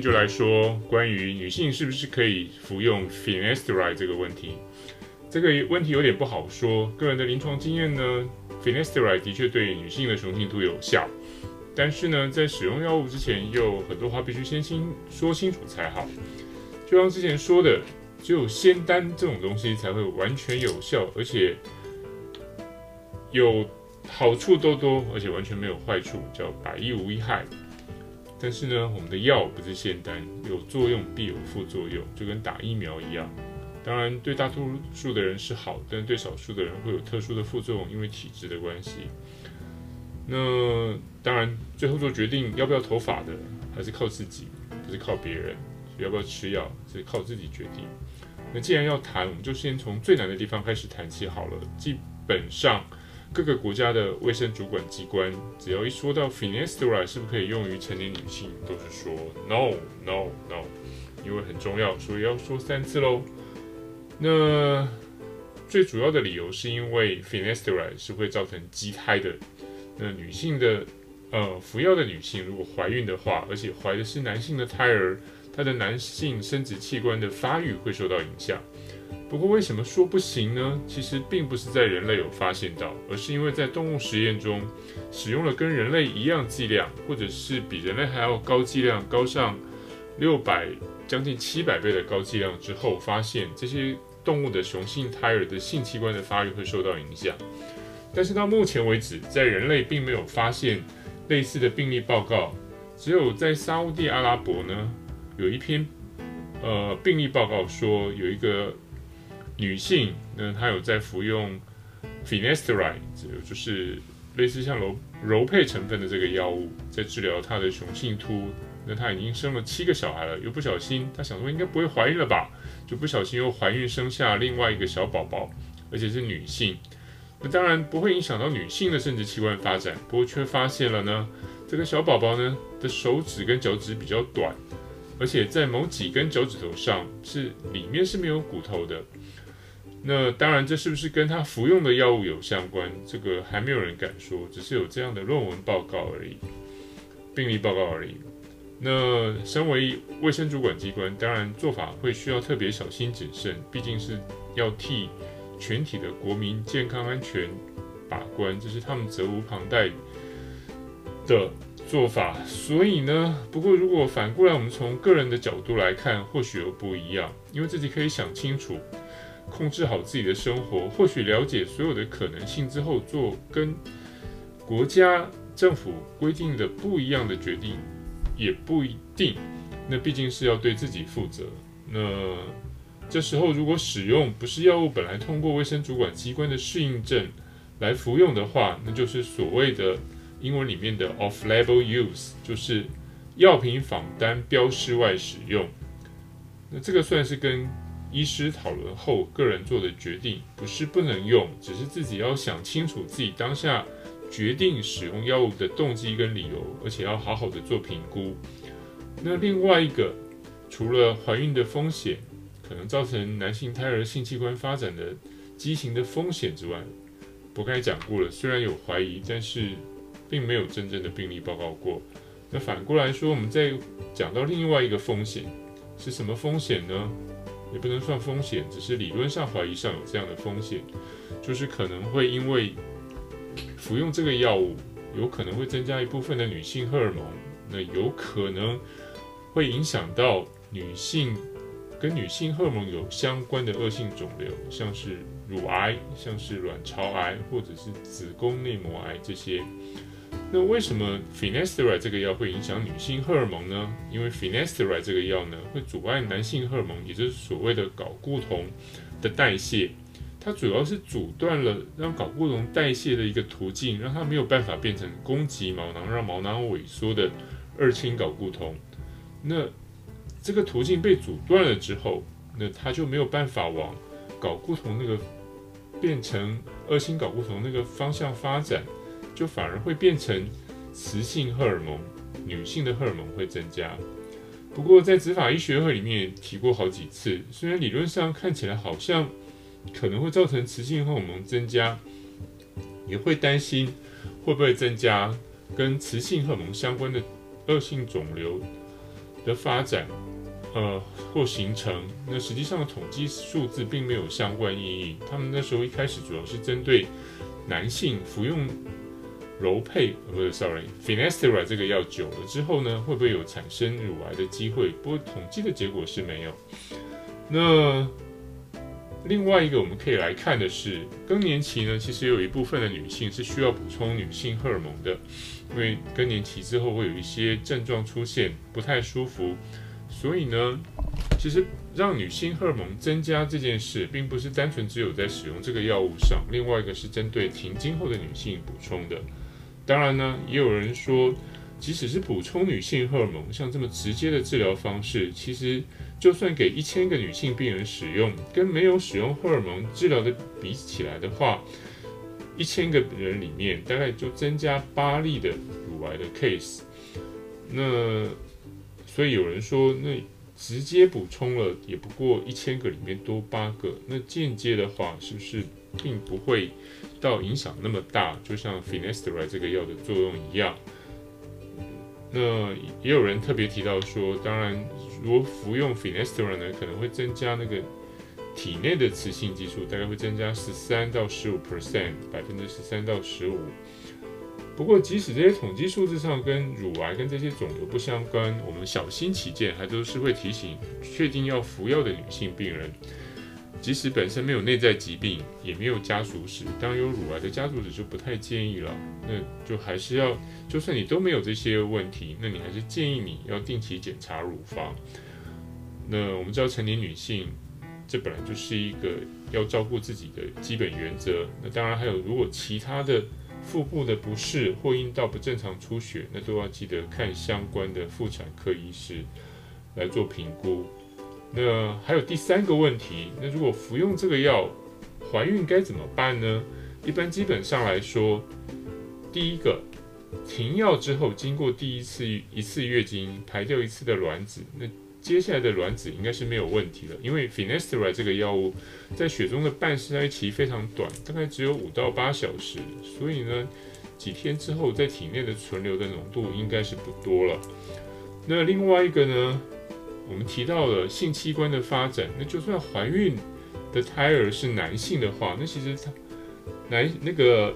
就来说关于女性是不是可以服用 finasteride 这个问题。这个问题有点不好说。个人的临床经验呢，finasteride 的确对女性的雄性秃有效，但是呢，在使用药物之前，有很多话必须先清说清楚才好。就像之前说的，只有仙丹这种东西才会完全有效，而且有好处多多，而且完全没有坏处，叫百益无一害。但是呢，我们的药不是仙丹，有作用必有副作用，就跟打疫苗一样。当然，对大多数的人是好，但对少数的人会有特殊的副作用，因为体质的关系。那当然，最后做决定要不要投法的，还是靠自己，不是靠别人。要不要吃药，是靠自己决定。那既然要谈，我们就先从最难的地方开始谈起好了。基本上。各个国家的卫生主管机关，只要一说到 finasteride 是不是可以用于成年女性，都是说 no no no，因为很重要，所以要说三次喽。那最主要的理由是因为 finasteride 是会造成畸胎的。那女性的呃服药的女性如果怀孕的话，而且怀的是男性的胎儿，她的男性生殖器官的发育会受到影响。不过，为什么说不行呢？其实并不是在人类有发现到，而是因为在动物实验中使用了跟人类一样剂量，或者是比人类还要高剂量，高上六百将近七百倍的高剂量之后，发现这些动物的雄性胎儿的性器官的发育会受到影响。但是到目前为止，在人类并没有发现类似的病例报告，只有在沙乌地阿拉伯呢有一篇呃病例报告说有一个。女性，那她有在服用 finasteride，就是类似像柔柔配成分的这个药物，在治疗她的雄性秃。那她已经生了七个小孩了，又不小心，她想说应该不会怀孕了吧，就不小心又怀孕生下另外一个小宝宝，而且是女性。那当然不会影响到女性的生殖器官发展，不过却发现了呢，这个小宝宝呢的手指跟脚趾比较短，而且在某几根脚趾头上是里面是没有骨头的。那当然，这是不是跟他服用的药物有相关？这个还没有人敢说，只是有这样的论文报告而已，病例报告而已。那身为卫生主管机关，当然做法会需要特别小心谨慎，毕竟是要替全体的国民健康安全把关，这是他们责无旁贷的做法。所以呢，不过如果反过来，我们从个人的角度来看，或许又不一样，因为自己可以想清楚。控制好自己的生活，或许了解所有的可能性之后，做跟国家政府规定的不一样的决定，也不一定。那毕竟是要对自己负责。那这时候如果使用不是药物本来通过卫生主管机关的适应症来服用的话，那就是所谓的英文里面的 off-label use，就是药品仿单标示外使用。那这个算是跟医师讨论后，个人做的决定不是不能用，只是自己要想清楚自己当下决定使用药物的动机跟理由，而且要好好的做评估。那另外一个，除了怀孕的风险，可能造成男性胎儿性器官发展的畸形的风险之外，我刚才讲过了，虽然有怀疑，但是并没有真正的病例报告过。那反过来说，我们再讲到另外一个风险是什么风险呢？也不能算风险，只是理论上怀疑上有这样的风险，就是可能会因为服用这个药物，有可能会增加一部分的女性荷尔蒙，那有可能会影响到女性跟女性荷尔蒙有相关的恶性肿瘤，像是乳癌、像是卵巢癌或者是子宫内膜癌这些。那为什么 finasteride 这个药会影响女性荷尔蒙呢？因为 finasteride 这个药呢，会阻碍男性荷尔蒙，也就是所谓的睾固酮的代谢。它主要是阻断了让睾固酮代谢的一个途径，让它没有办法变成攻击毛囊，让毛囊萎缩的二氢睾固酮。那这个途径被阻断了之后，那它就没有办法往睾固酮那个变成二氢睾固酮那个方向发展。就反而会变成雌性荷尔蒙，女性的荷尔蒙会增加。不过在执法医学会里面提过好几次，虽然理论上看起来好像可能会造成雌性荷尔蒙增加，也会担心会不会增加跟雌性荷尔蒙相关的恶性肿瘤的发展，呃，或形成，那实际上的统计数字并没有相关意义。他们那时候一开始主要是针对男性服用柔配，不是，sorry，finasteride 这个药久了之后呢，会不会有产生乳癌的机会？不过统计的结果是没有。那另外一个我们可以来看的是，更年期呢，其实有一部分的女性是需要补充女性荷尔蒙的，因为更年期之后会有一些症状出现，不太舒服。所以呢，其实让女性荷尔蒙增加这件事，并不是单纯只有在使用这个药物上。另外一个是针对停经后的女性补充的。当然呢，也有人说，即使是补充女性荷尔蒙，像这么直接的治疗方式，其实就算给一千个女性病人使用，跟没有使用荷尔蒙治疗的比起来的话，一千个人里面大概就增加八例的乳癌的 case。那所以有人说，那直接补充了也不过一千个里面多八个，那间接的话是不是并不会到影响那么大？就像 finasteride 这个药的作用一样。那也有人特别提到说，当然如果服用 finasteride 呢，可能会增加那个体内的雌性激素，大概会增加十三到十五 percent，百分之十三到十五。不过，即使这些统计数字上跟乳癌跟这些肿瘤不相关，我们小心起见，还都是会提醒确定要服药的女性病人，即使本身没有内在疾病，也没有家族史，当有乳癌的家族史就不太建议了。那就还是要，就算你都没有这些问题，那你还是建议你要定期检查乳房。那我们知道成年女性，这本来就是一个要照顾自己的基本原则。那当然还有，如果其他的。腹部的不适或阴道不正常出血，那都要记得看相关的妇产科医师来做评估。那还有第三个问题，那如果服用这个药，怀孕该怎么办呢？一般基本上来说，第一个停药之后，经过第一次一次月经排掉一次的卵子，那。接下来的卵子应该是没有问题了，因为 finasteride 这个药物在血中的半衰期非常短，大概只有五到八小时，所以呢，几天之后在体内的存留的浓度应该是不多了。那另外一个呢，我们提到了性器官的发展，那就算怀孕的胎儿是男性的话，那其实他男那个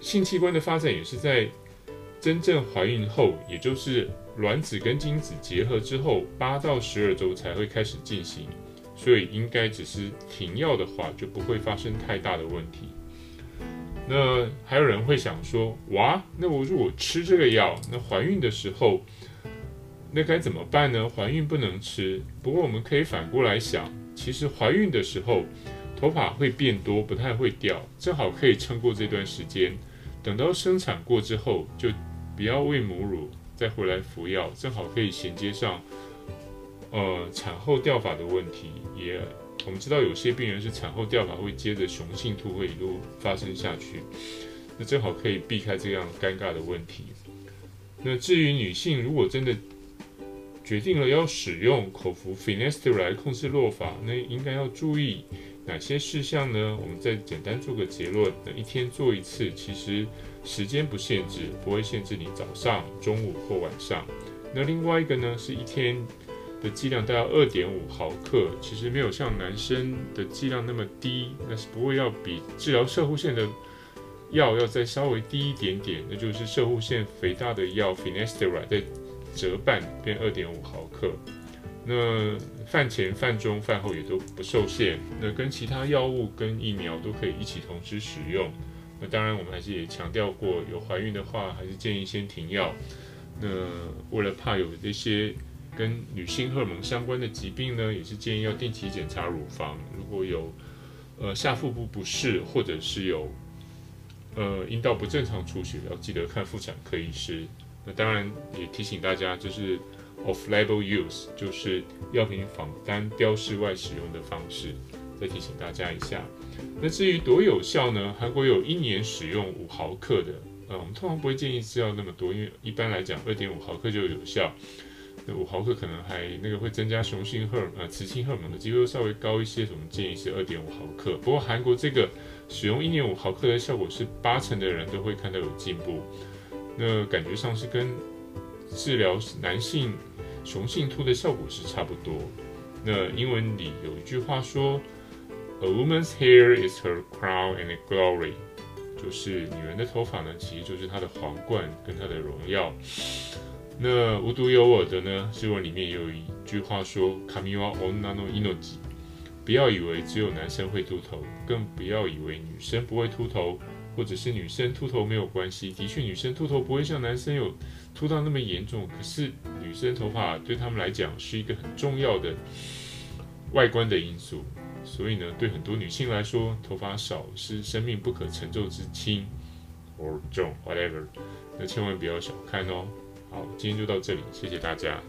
性器官的发展也是在真正怀孕后，也就是。卵子跟精子结合之后，八到十二周才会开始进行，所以应该只是停药的话，就不会发生太大的问题。那还有人会想说，哇，那我如果吃这个药，那怀孕的时候，那该怎么办呢？怀孕不能吃。不过我们可以反过来想，其实怀孕的时候，头发会变多，不太会掉，正好可以撑过这段时间。等到生产过之后，就不要喂母乳。再回来服药，正好可以衔接上，呃，产后掉发的问题。也我们知道有些病人是产后掉发会接着雄性秃会一路发生下去，那正好可以避开这样尴尬的问题。那至于女性如果真的决定了要使用口服 finasteride 来控制落发，那应该要注意哪些事项呢？我们再简单做个结论。那一天做一次，其实。时间不限制，不会限制你早上、中午或晚上。那另外一个呢，是一天的剂量大概二点五毫克，其实没有像男生的剂量那么低，那是不会要比治疗射护腺的药要再稍微低一点点，那就是射护腺肥大的药 finasteride 再折半变二点五毫克。那饭前、饭中、饭后也都不受限，那跟其他药物跟疫苗都可以一起同时使用。那当然，我们还是也强调过，有怀孕的话，还是建议先停药。那为了怕有这些跟女性荷尔蒙相关的疾病呢，也是建议要定期检查乳房。如果有呃下腹部不适，或者是有呃阴道不正常出血，要记得看妇产科医师。那当然也提醒大家，就是 off-label use，就是药品仿单标示外使用的方式。再提醒大家一下。那至于多有效呢？韩国有一年使用五毫克的，呃，我们通常不会建议吃药那么多，因为一般来讲二点五毫克就有效。那五毫克可能还那个会增加雄性荷尔呃雌性荷尔蒙的机会稍微高一些，我们建议是二点五毫克。不过韩国这个使用一年五毫克的效果是八成的人都会看到有进步，那感觉上是跟治疗男性雄性秃的效果是差不多。那英文里有一句话说：“A woman's hair is her crown and glory。”就是女人的头发呢，其实就是她的皇冠跟她的荣耀。那无独有偶的呢，诗文里面有一句话说：“髪は女の命。”不要以为只有男生会秃头，更不要以为女生不会秃头，或者是女生秃头没有关系。的确，女生秃头不会像男生有秃到那么严重，可是女生头发对他们来讲是一个很重要的外观的因素。所以呢，对很多女性来说，头发少是生命不可承受之轻，or 重，whatever。那千万不要小看哦。好，今天就到这里，谢谢大家。